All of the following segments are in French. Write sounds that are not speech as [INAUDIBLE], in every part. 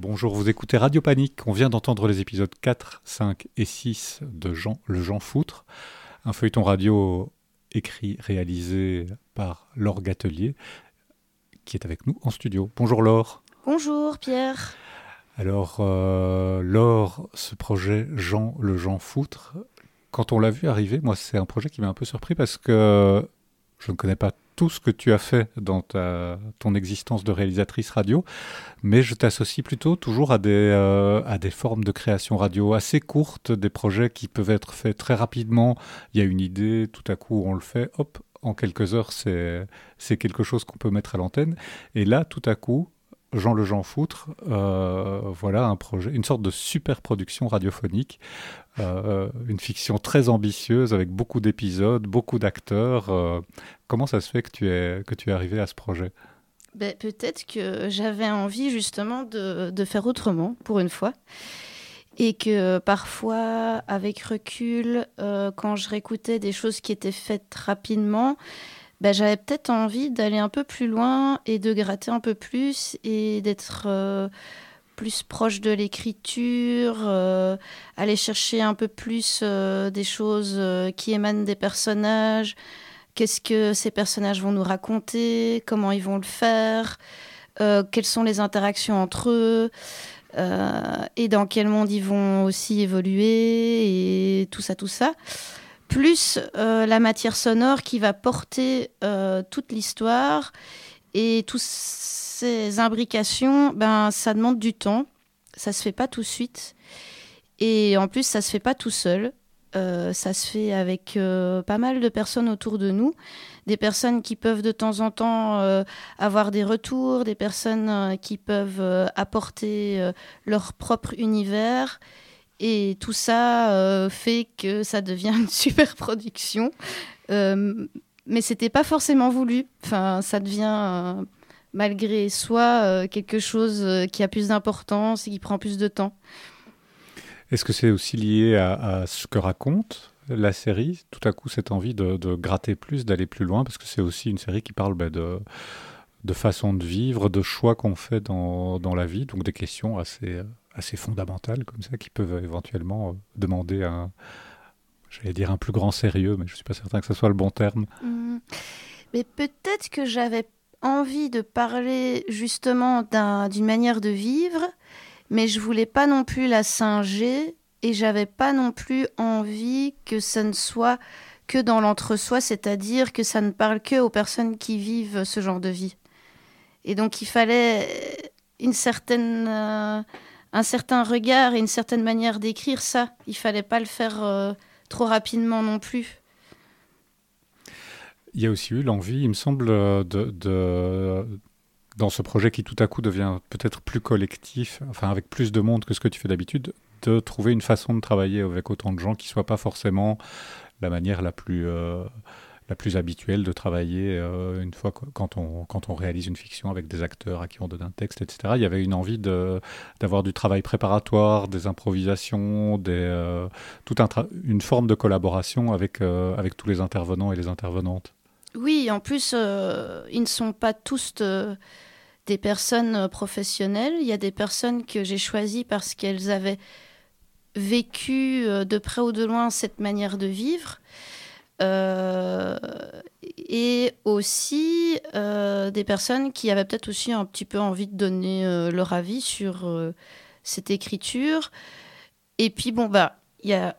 Bonjour, vous écoutez Radio Panique. On vient d'entendre les épisodes 4, 5 et 6 de Jean, Le Jean Foutre, un feuilleton radio écrit, réalisé par Laure Gatelier, qui est avec nous en studio. Bonjour Laure. Bonjour Pierre. Alors, euh, Laure, ce projet Jean, Le Jean Foutre, quand on l'a vu arriver, moi c'est un projet qui m'a un peu surpris parce que je ne connais pas tout ce que tu as fait dans ta, ton existence de réalisatrice radio, mais je t'associe plutôt toujours à des, euh, à des formes de création radio assez courtes, des projets qui peuvent être faits très rapidement. Il y a une idée, tout à coup on le fait, hop, en quelques heures c'est quelque chose qu'on peut mettre à l'antenne. Et là, tout à coup, Jean Le Jean Foutre, euh, voilà un projet, une sorte de super production radiophonique, euh, une fiction très ambitieuse avec beaucoup d'épisodes, beaucoup d'acteurs. Euh, comment ça se fait que tu es, que tu es arrivé à ce projet? Ben, Peut-être que j'avais envie justement de, de, faire autrement pour une fois. Et que parfois, avec recul, quand je réécoutais des choses qui étaient faites rapidement, bah, j'avais peut-être envie d'aller un peu plus loin et de gratter un peu plus et d'être euh, plus proche de l'écriture, euh, aller chercher un peu plus euh, des choses qui émanent des personnages, qu'est-ce que ces personnages vont nous raconter, comment ils vont le faire, quelles sont les interactions entre eux? et dans quel monde ils vont aussi évoluer? Et tout ça, tout ça plus euh, la matière sonore qui va porter euh, toute l'histoire. Et toutes ces imbrications, ben ça demande du temps, ça se fait pas tout de suite. Et en plus ça se fait pas tout seul. Euh, ça se fait avec pas mal de personnes autour de nous, des personnes qui peuvent de temps en temps avoir des retours, des personnes qui peuvent apporter leur propre univers et tout ça euh, fait que ça devient une [LAUGHS] super production. Euh, mais c'était pas forcément voulu. Enfin, ça devient, euh, malgré soi, euh, quelque chose qui a plus d'importance et qui prend plus de temps. Est-ce que c'est aussi lié à, ce que raconte la série? Tout à coup, cette envie de, de gratter plus, d'aller plus loin, parce que c'est aussi une série qui parle bah, de, de façon de vivre, de choix qu'on fait dans, dans, la vie, donc des questions assez assez fondamentales comme ça qui peuvent éventuellement euh, demander un, j'allais dire un plus grand sérieux, mais je ne suis pas certain que ce soit le bon terme. Mmh. Mais peut-être que j'avais envie de parler justement d'une manière de vivre, mais je voulais pas non plus la singer et j'avais pas non plus envie que ça ne soit que dans l'entre-soi, c'est-à-dire que ça ne parle que aux personnes qui vivent ce genre de vie. Et donc il fallait une certaine euh, un certain regard et une certaine manière d'écrire ça. Il fallait pas le faire euh, trop rapidement non plus. Il y a aussi eu l'envie, il me semble, euh, de, dans ce projet qui tout à coup devient peut-être plus collectif, enfin avec plus de monde que ce que tu fais d'habitude, de trouver une façon de travailler avec autant de gens qui soit pas forcément la manière la plus euh, la plus habituelle de travailler euh, une fois quand on, quand on réalise une fiction avec des acteurs à qui on donne un texte, etc. Il y avait une envie d'avoir du travail préparatoire, des improvisations, des, euh, toute un une forme de collaboration avec, euh, avec tous les intervenants et les intervenantes. Oui, en plus, ils ne sont pas tous des personnes professionnelles. Il y a des personnes que j'ai choisies parce qu'elles avaient vécu de près ou de loin cette manière de vivre. Euh, et aussi euh, des personnes qui avaient peut-être aussi un petit peu envie de donner euh, leur avis sur cette écriture. Et puis bon bah y a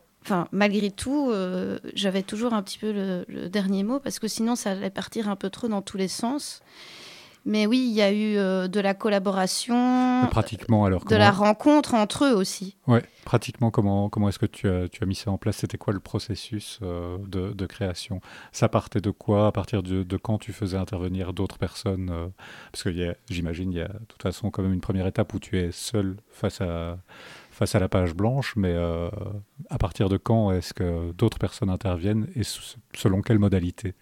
malgré tout, j'avais toujours un petit peu le, dernier mot parce que sinon ça allait partir un peu trop dans tous les sens. Mais oui, il y a eu euh, de la collaboration, pratiquement alors, de la rencontre entre eux aussi. Ouais, pratiquement comment, comment est-ce que tu as, tu as mis ça en place? C'était quoi le processus euh, de, de, création? Ça partait de quoi? À partir de, de quand tu faisais intervenir d'autres personnes euh, Parce que j'imagine, il y a de toute façon quand même une première étape où tu es seul face à, face à la page blanche, mais à partir de quand est-ce que d'autres personnes interviennent et selon quelle modalité?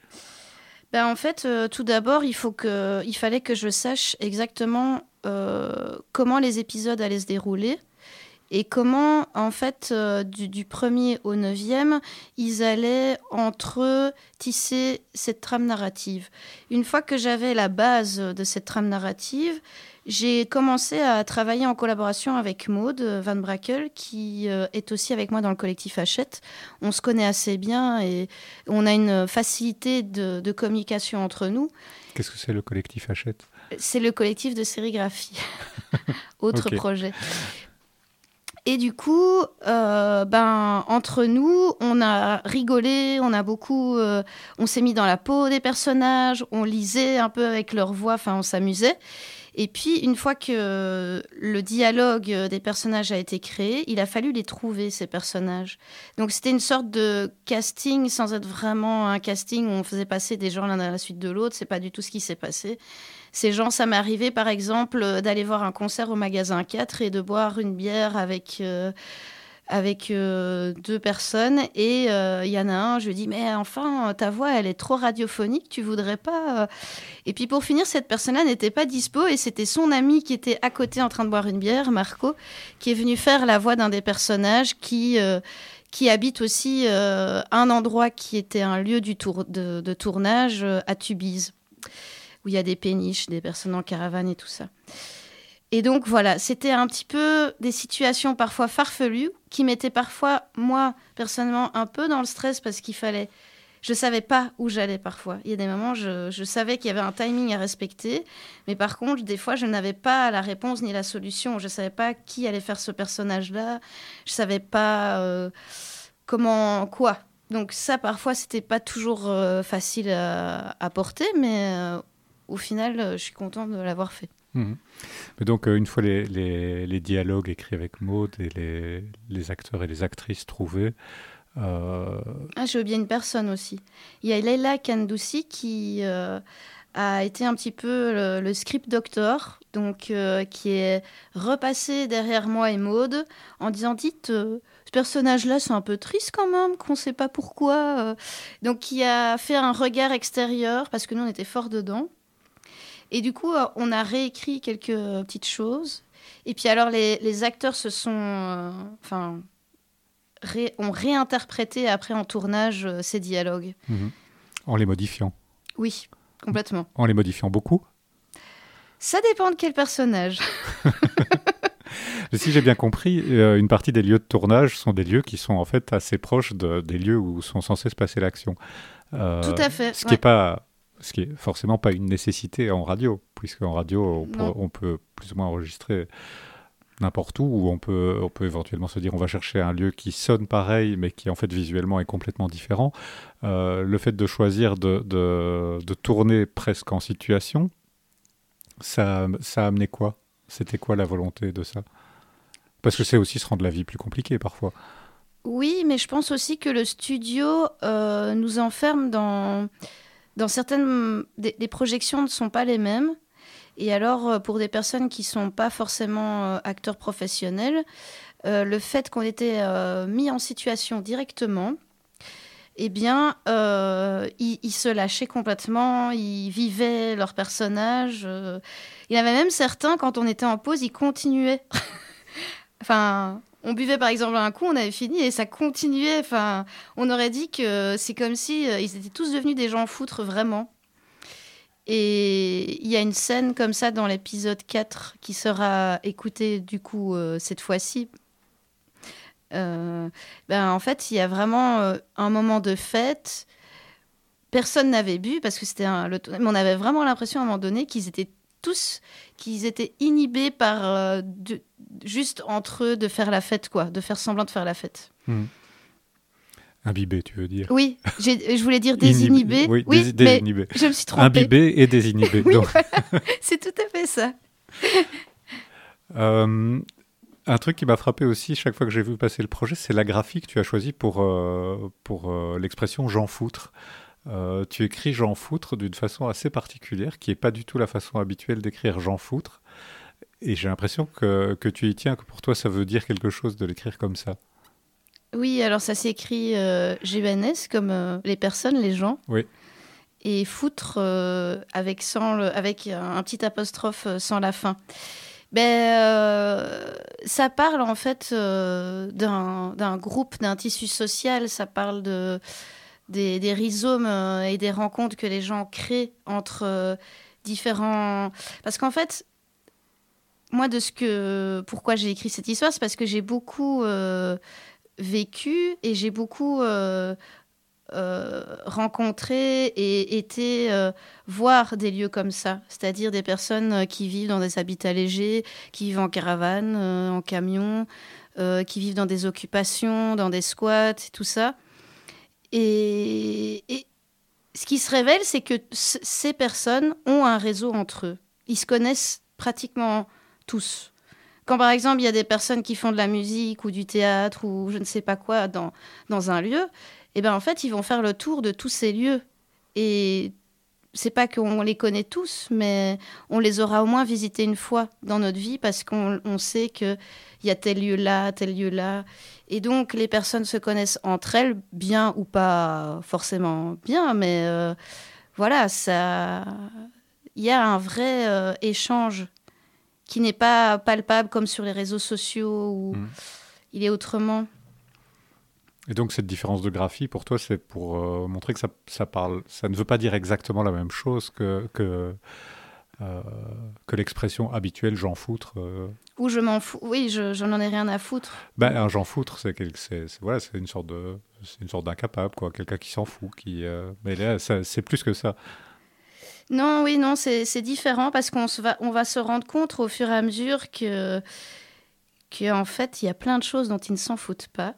Ben, en fait, euh, tout d'abord, il, que, il fallait que je sache exactement euh, comment les épisodes allaient se dérouler et comment, en fait, euh, du, du, premier au neuvième, ils allaient entre eux tisser cette trame narrative? Une fois que j'avais la base de cette trame narrative, j'ai commencé à travailler en collaboration avec Maude Van Brakel, qui euh, est aussi avec moi dans le collectif Hachette. On se connaît assez bien et on a une facilité de, de communication entre nous. Qu'est-ce que c'est le collectif Hachette? C'est le collectif de sérigraphie. [LAUGHS] Autre projet. Et du coup, euh, ben, entre nous, on a rigolé, on a beaucoup, euh, on s'est mis dans la peau des personnages, on lisait un peu avec leur voix, enfin, on s'amusait. Et puis, une fois que le dialogue des personnages a été créé, il a fallu les trouver, ces personnages. Donc, c'était une sorte de casting sans être vraiment un casting où on faisait passer des gens l'un à la suite de l'autre. C'est pas du tout ce qui s'est passé. Ces gens, ça m'est arrivé par exemple euh, d'aller voir un concert au magasin 4 et de boire une bière avec, euh, avec euh, deux personnes. Et il y en a un, je lui dis, mais enfin, ta voix, elle est trop radiophonique, tu voudrais pas. Et puis pour finir, cette personne-là n'était pas dispo et c'était son ami qui était à côté en train de boire une bière, Marco, qui est venu faire la voix d'un des personnages qui qui habite aussi un endroit qui était un lieu du tour, de, de tournage à Tubize où il y a des péniches, des personnes en caravane et tout ça. Et donc voilà, c'était un petit peu des situations parfois farfelues qui mettaient parfois, moi, personnellement, un peu dans le stress parce qu'il fallait... Je savais pas où j'allais parfois. Il y a des moments, je, je savais qu'il y avait un timing à respecter, mais par contre, des fois, je n'avais pas la réponse ni la solution. Je savais pas qui allait faire ce personnage-là. Je savais pas euh, comment, quoi. Donc ça, parfois, c'était pas toujours euh, facile à, à, porter, mais euh, au final, euh, je suis contente de l'avoir fait. Mmh. Mais donc, euh, une fois les, les, les, dialogues écrits avec Maud et les, les, acteurs et les actrices trouvés. Euh... Ah, j'ai oublié une personne aussi. Il y a Leila Kandoussi qui euh, a été un petit peu le, le script doctor, donc euh, qui est repassé derrière moi et Maud en disant Dites, ce personnage-là, c'est un peu triste quand même, qu'on ne sait pas pourquoi. Donc, qui a fait un regard extérieur parce que nous, on était fort dedans. Et du coup, euh, on a réécrit quelques petites choses. Et puis alors, les, les acteurs se sont... Euh, enfin... Ré, ont réinterprété après en tournage euh, ces dialogues. Mmh. En les modifiant Oui, complètement. En les modifiant beaucoup Ça dépend de quel personnage. [LAUGHS] si j'ai bien compris, euh, une partie des lieux de tournage sont des lieux qui sont en fait assez proches de, des lieux où sont censés se passer l'action. Euh, Tout à fait. Ce qui n'est ouais. pas ce qui est forcément pas une nécessité en radio, puisque en radio, on peut, on peut, plus ou moins enregistrer n'importe où, où on peut, on peut éventuellement se dire on va chercher un lieu qui sonne pareil, mais qui en fait visuellement est complètement différent. Euh, le fait de choisir de, de, de, tourner presque en situation, ça, ça a amené quoi? C'était quoi la volonté de ça? Parce que c'est aussi se rendre la vie plus compliquée parfois. Oui, mais je pense aussi que le studio euh, nous enferme dans dans certaines des, projections ne sont pas les mêmes. Et alors, euh, pour des personnes qui sont pas forcément euh, acteurs professionnels, euh, le fait qu'on était mis en situation directement, eh bien, ils, ils, se lâchaient complètement, ils vivaient leur personnage. il y avait même certains, quand on était en pause, ils continuaient. [LAUGHS] enfin, on buvait par exemple un coup, on avait fini et ça continuait. Enfin, on aurait dit que c'est comme si euh, ils étaient tous devenus des gens foutres vraiment. Et il y a une scène comme ça dans l'épisode 4 qui sera écoutée du coup euh, cette fois-ci. Euh, ben, en fait, il y a vraiment un moment de fête. Personne n'avait bu parce que c'était un. Le, mais on avait vraiment l'impression à un moment donné qu'ils étaient tous qu'ils étaient inhibés par euh, de, juste entre eux de faire la fête quoi, de faire semblant de faire la fête. Mmh. Imbibé, tu veux dire? Oui, je voulais dire désinhibé. oui, oui dés désinhibé. je me suis trompée. Imbibé et désinhibé. [LAUGHS] oui, c'est tout à fait ça. [LAUGHS] euh, un truc qui m'a frappé aussi chaque fois que j'ai vu passer le projet, c'est la graphie que tu as choisie pour, euh, pour l'expression Jean Foutre. Euh, tu écris Jean Foutre d'une façon assez particulière, qui n'est pas du tout la façon habituelle d'écrire Jean Foutre. Et j'ai l'impression que, que tu y tiens, que pour toi ça veut dire quelque chose de l'écrire comme ça. Oui, alors ça s'écrit euh, comme euh, les personnes, les gens. Oui. Et foutre euh, avec, sans le, avec un, un, petit apostrophe sans la fin. Ben, ça parle en fait d'un groupe, d'un tissu social, ça parle de, des, des rhizomes euh, et des rencontres que les gens créent entre euh, différents... Parce qu'en fait, moi, de ce que... Pourquoi j'ai écrit cette histoire, c'est parce que j'ai beaucoup vécu et j'ai beaucoup euh, rencontrer et été euh, voir des lieux comme ça, c'est-à-dire des personnes euh, qui vivent dans des habitats légers, qui vivent en caravane, en camion, qui vivent dans des occupations, dans des squats, tout ça. Et, ce qui se révèle, c'est que ces personnes ont un réseau entre eux. Ils se connaissent pratiquement tous. Quand par exemple il y a des personnes qui font de la musique ou du théâtre ou je ne sais pas quoi dans, dans un lieu, eh ben en fait, ils vont faire le tour de tous ces lieux. Et c'est pas qu'on les connaît tous, mais on les aura au moins visités une fois dans notre vie parce qu'on sait qu'il y a tel lieu là, tel lieu là. Et donc, les personnes se connaissent entre elles, bien ou pas forcément bien, mais euh, voilà, ça. Il y a un vrai euh, échange qui n'est pas palpable comme sur les réseaux sociaux où mmh. il est autrement. Et donc cette différence de graphie, pour toi, c'est pour euh, montrer que ça, ça, parle, ça ne veut pas dire exactement la même chose que, que, euh, que l'expression habituelle j'en foutre. Euh. Ou je m'en fous, oui, je, je n'en ai rien à foutre. Ben, un j'en foutre, c'est voilà, une sorte de, c'est une sorte d'incapable, quoi, quelqu'un qui s'en fout, qui. mais là, c'est plus que ça. Non, oui, non, c'est différent parce qu'on va, on va se rendre compte au fur et à mesure que, que en fait, il y a plein de choses dont ils ne s'en foutent pas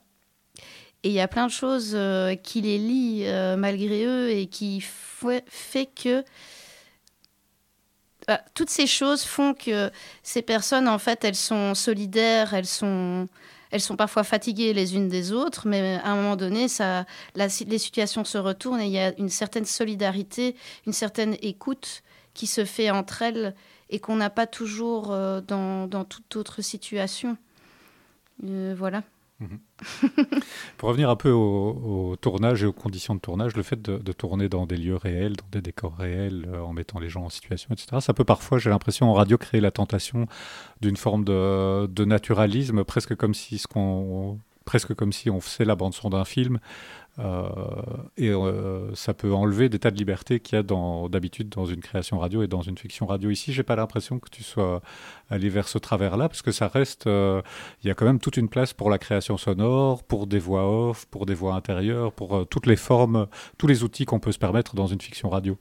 et il y a plein de choses euh, qui les lient euh, malgré eux et qui fait que bah, toutes ces choses font que ces personnes, en fait, elles sont solidaires, elles sont, elles sont parfois fatiguées les unes des autres, mais à un moment donné, ça, les situations se retournent et il y a une certaine solidarité, une certaine écoute qui se fait entre elles et qu'on n'a pas toujours euh, dans, dans, toute autre situation. voilà. Mhm. Pour revenir un peu au, tournage et aux conditions de tournage, le fait de, tourner dans des lieux réels, dans des décors réels, euh, en mettant les gens en situation, etc., ça peut parfois, j'ai l'impression, en radio, créer la tentation d'une forme de, naturalisme, presque comme si on faisait la bande son d'un film et euh, ça peut enlever des tas de libertés qu'il y a d'habitude dans, une création radio et dans une fiction radio. Ici, j'ai pas l'impression que tu sois allé vers ce travers-là, parce que ça reste. Euh, il y a quand même toute une place pour la création sonore, pour des voix off, pour des voix intérieures, pour toutes les formes, tous les outils qu'on peut se permettre dans une fiction radio.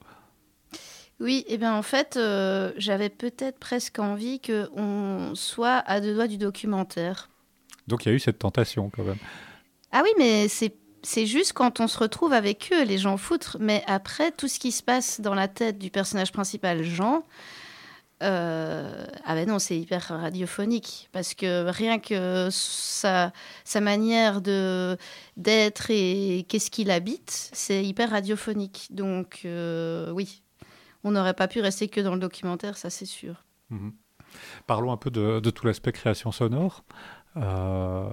Oui, et eh bien en fait, j'avais peut-être presque envie qu'on soit à deux doigts du documentaire. Donc il y a eu cette tentation quand même. Ah oui, mais c'est c'est juste quand on se retrouve avec eux, les gens foutrent. Mais après, tout ce qui se passe dans la tête du personnage principal, Jean, euh, ah ben non, c'est hyper radiophonique. Parce que rien que sa, sa manière de d'être et qu'est-ce qu'il habite, c'est hyper radiophonique. Donc euh, oui, on n'aurait pas pu rester que dans le documentaire, ça c'est sûr. Mhm. Parlons un peu de, de tout l'aspect création sonore. Euh,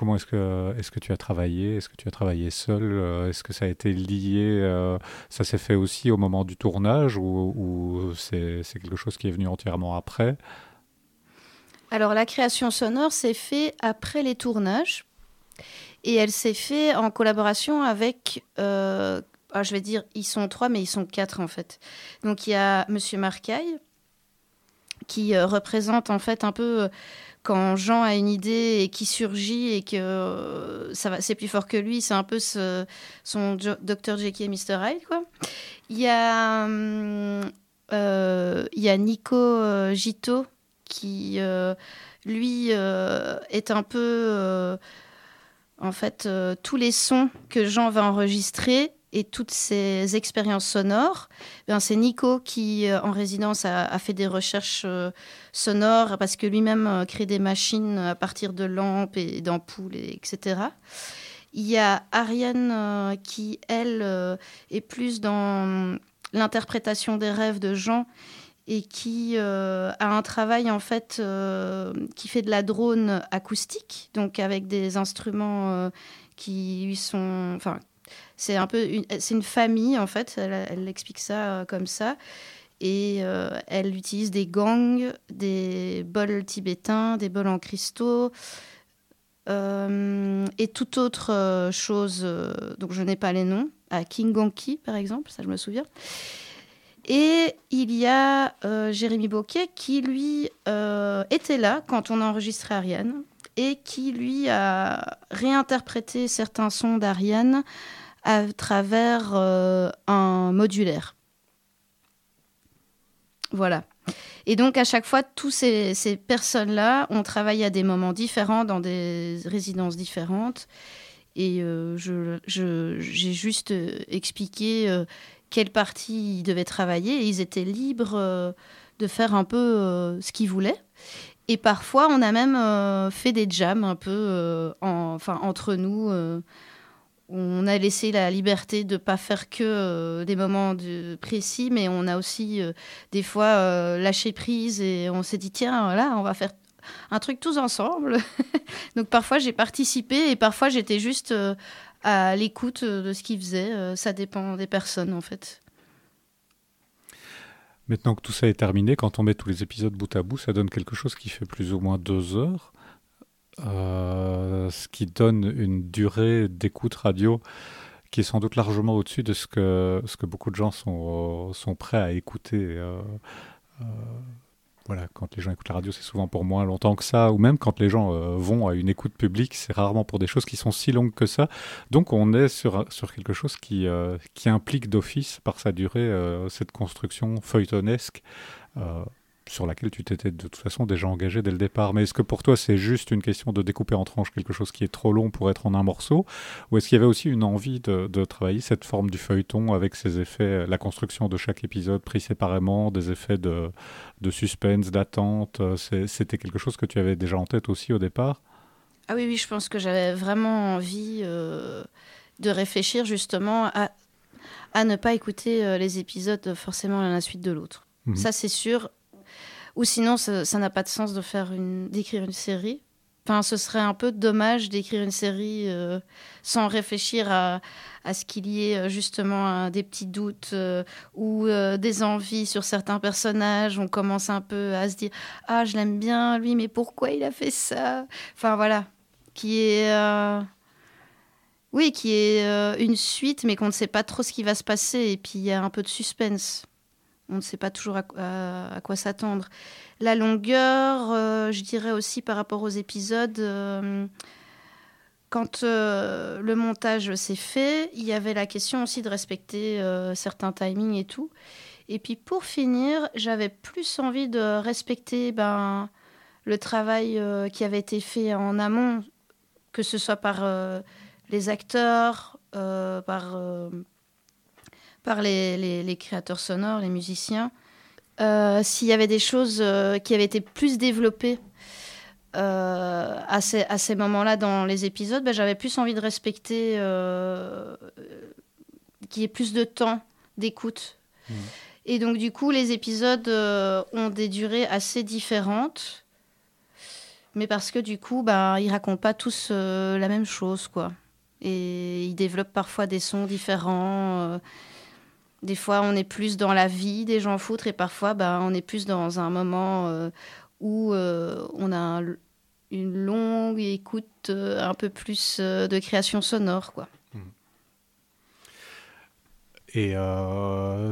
Comment est-ce que, est que tu as travaillé? Est-ce que tu as travaillé seul? Euh, Est-ce que ça a été lié euh, Ça s'est fait aussi au moment du tournage ou, c'est quelque chose qui est venu entièrement après? Alors la création sonore s'est fait après les tournages et elle s'est fait en collaboration avec euh, ah, je vais dire, ils sont trois, mais ils sont quatre en fait. Donc il y a Monsieur Marcaille, qui représente en fait un peu quand Jean a une idée et qui surgit et que euh, ça va, c'est plus fort que lui, c'est un peu son Dr Jekyll et Mr Hyde quoi. Il y a euh, il y a Nico euh, Gito qui lui est un peu en fait tous les sons que Jean va enregistrer et toutes ces expériences sonores, ben c'est Nico qui, euh, en résidence, a, fait des recherches euh, sonores parce que lui-même euh, crée des machines à partir de lampes et d'ampoules, etc. Il y a Ariane qui, elle, est plus dans l'interprétation des rêves de Jean et qui a un travail en fait qui fait de la drone acoustique, donc avec des instruments qui lui sont, enfin, c'est un peu une, une famille en fait. Elle, explique ça euh, comme ça. Et euh, elle utilise des gangs, des bols tibétains, des bols en cristaux euh, et toute autre chose dont je n'ai pas les noms. À Kingonki, par exemple, ça je me souviens. Et il y a Jérémy Boquet qui, lui, était là quand on a enregistré Ariane et qui, lui, a réinterprété certains sons d'Ariane à travers un modulaire. Voilà. Et donc, à chaque fois, tous ces, personnes-là ont travaillé à des moments différents, dans des résidences différentes. Et euh, j'ai juste euh, expliqué euh, quelle partie ils devaient travailler. Ils étaient libres de faire un peu ce qu'ils voulaient. Et parfois, on a même fait des jams un peu entre nous on a laissé la liberté de ne pas faire que euh, des moments précis, mais on a aussi euh, des fois euh, lâché prise et on s'est dit tiens, voilà, on va faire un truc tous ensemble. [LAUGHS] Donc parfois j'ai participé et parfois j'étais juste à l'écoute de ce qu'ils faisaient. ça dépend des personnes en fait. Maintenant que tout ça est terminé, quand on met tous les épisodes bout à bout, ça donne quelque chose qui fait plus ou moins deux heures. Euh, ce qui donne une durée d'écoute radio qui est sans doute largement au-dessus de ce que, ce que beaucoup de gens sont, sont prêts à écouter. Euh, euh, voilà, quand les gens écoutent la radio, c'est souvent pour moins longtemps que ça, ou même quand les gens vont à une écoute publique, c'est rarement pour des choses qui sont si longues que ça. Donc on est sur, sur quelque chose qui, qui implique d'office, par sa durée, cette construction feuilletonesque sur laquelle tu t'étais de toute façon déjà engagé dès le départ. Mais est-ce que pour toi c'est juste une question de découper en tranches quelque chose qui est trop long pour être en un morceau? Ou est-ce qu'il y avait aussi une envie de, travailler cette forme du feuilleton avec ses effets, la construction de chaque épisode pris séparément, des effets de, suspense, d'attente C'était quelque chose que tu avais déjà en tête aussi au départ? Ah oui, oui, je pense que j'avais vraiment envie euh, de réfléchir justement à, à ne pas écouter euh, les épisodes forcément l'un à la suite de l'autre. Mhm. Ça, c'est sûr. Ou sinon, ça n'a pas de sens de faire d'écrire une série. Enfin, ce serait un peu dommage d'écrire une série euh, sans réfléchir à, à ce qu'il y ait euh, justement des petits doutes euh, ou des envies sur certains personnages. On commence un peu à se dire Ah, je l'aime bien, lui, mais pourquoi il a fait ça? Enfin, voilà. Qui est. Oui, qui est une suite, mais qu'on ne sait pas trop ce qui va se passer. Et puis, il y a un peu de suspense on ne sait pas toujours à, quoi s'attendre. La longueur, euh, je dirais aussi par rapport aux épisodes, euh, quand euh, le montage s'est fait, il y avait la question aussi de respecter certains timings et tout. Et puis pour finir, j'avais plus envie de respecter ben, le travail qui avait été fait en amont, que ce soit par les acteurs, par par les, créateurs sonores, les musiciens. Euh, s'il y avait des choses euh, qui avaient été plus développées euh, à ces, à ces moments-là dans les épisodes, ben, j'avais plus envie de respecter qu'il y ait plus de temps d'écoute. Mmh. Et donc, du coup, les épisodes ont des durées assez différentes. Mais parce que, du coup, ben, ils racontent pas tous la même chose, quoi. Et ils développent parfois des sons différents. Des fois, on est plus dans la vie des gens foutres et parfois, bah, on est plus dans un moment euh, où euh, on a une longue écoute euh, un peu plus de création sonore. Quoi. Mmh. Et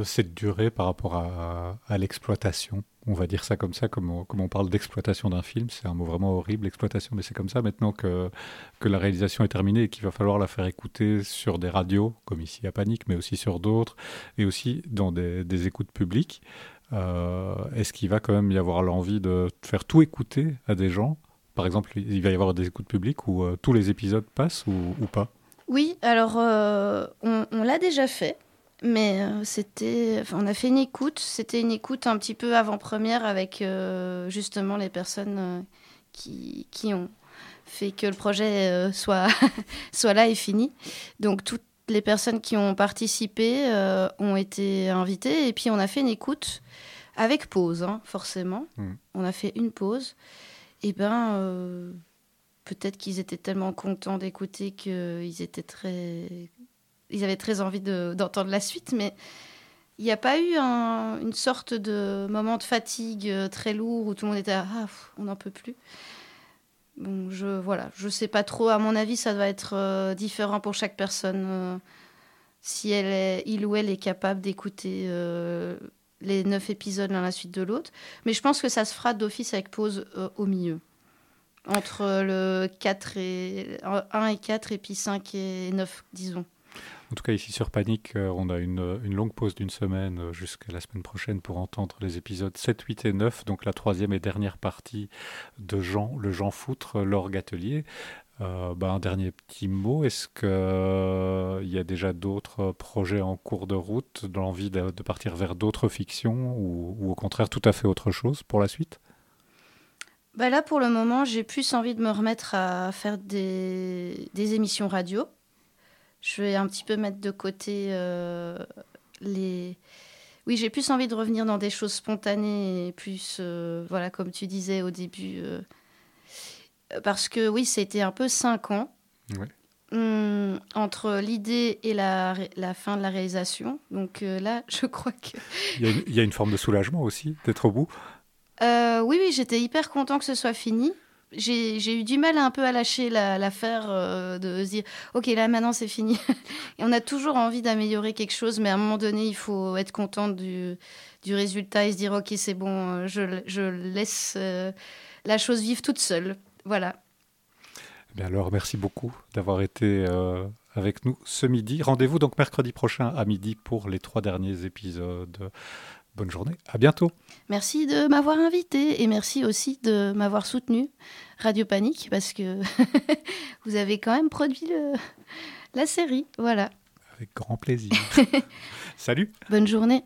cette durée par rapport à l'exploitation? On va dire ça comme ça, comme on, parle d'exploitation d'un film, c'est un mot vraiment horrible, exploitation, mais c'est comme ça maintenant que, que la réalisation est terminée et qu'il va falloir la faire écouter sur des radios, comme ici à Panique, mais aussi sur d'autres, et aussi dans des, écoutes publiques. Euh, est-ce qu'il va quand même y avoir l'envie de faire tout écouter à des gens? Par exemple, il va y avoir des écoutes publiques où euh, tous les épisodes passent ou, pas? Oui, alors euh, on l'a déjà fait. Mais euh, c'était, on a fait une écoute. C'était une écoute un petit peu avant-première avec euh, justement les personnes euh, qui, qui, ont fait que le projet soit, [LAUGHS] soit là et fini. Donc toutes les personnes qui ont participé ont été invitées et puis on a fait une écoute avec pause, hein, forcément. Mmh. On a fait une pause. Et ben, peut-être qu'ils étaient tellement contents d'écouter qu'ils étaient très ils avaient très envie d'entendre la suite, mais il n'y a pas eu une sorte de moment de fatigue très lourd où tout le monde était ah, on n'en peut plus. Je voilà, je sais pas trop. À mon avis, ça doit être différent pour chaque personne. si elle est, il ou elle est capable d'écouter les neuf épisodes l'un la suite de l'autre. Mais je pense que ça se fera d'office avec pause au milieu entre le 4 et 1 et 4 et puis 5 et 9, disons. En tout cas, ici sur Panique, euh, on a une, une longue pause d'une semaine euh, jusqu'à la semaine prochaine pour entendre les épisodes 7, 8 et 9, donc la troisième et dernière partie de Jean, le Jean Foutre, l'orgue atelier. Euh, bah, un dernier petit mot, est-ce qu'il il y a déjà d'autres projets en cours de route, dans l'envie de, partir vers d'autres fictions ou, au contraire tout à fait autre chose pour la suite? Bah Là, pour le moment, j'ai plus envie de me remettre à faire des, émissions radio. Je vais un petit peu mettre de côté euh, les... Oui, j'ai plus envie de revenir dans des choses spontanées et plus, euh, voilà, comme tu disais au début. Euh, parce que oui, c'était un peu cinq ans. Hum, entre l'idée et la, la, fin de la réalisation. Donc là, [LAUGHS] je crois que... Il il y a une forme de soulagement aussi d'être au bout. Oui, oui, j'étais hyper content que ce soit fini. J'ai eu du mal un peu à lâcher l'affaire euh, de se dire ok là maintenant c'est fini. [LAUGHS] On a toujours envie d'améliorer quelque chose mais à un moment donné il faut être content du, résultat et se dire ok c'est bon euh, je, laisse la chose vivre toute seule. Voilà. Eh alors merci beaucoup d'avoir été avec nous ce midi. Rendez-vous donc mercredi prochain à midi pour les trois derniers épisodes Bonne journée, à bientôt. Merci de m'avoir invité et merci aussi de m'avoir soutenu, Radio Panique, parce que [LAUGHS] vous avez quand même produit la série. Voilà. Avec grand plaisir. [LAUGHS] Salut. Bonne journée.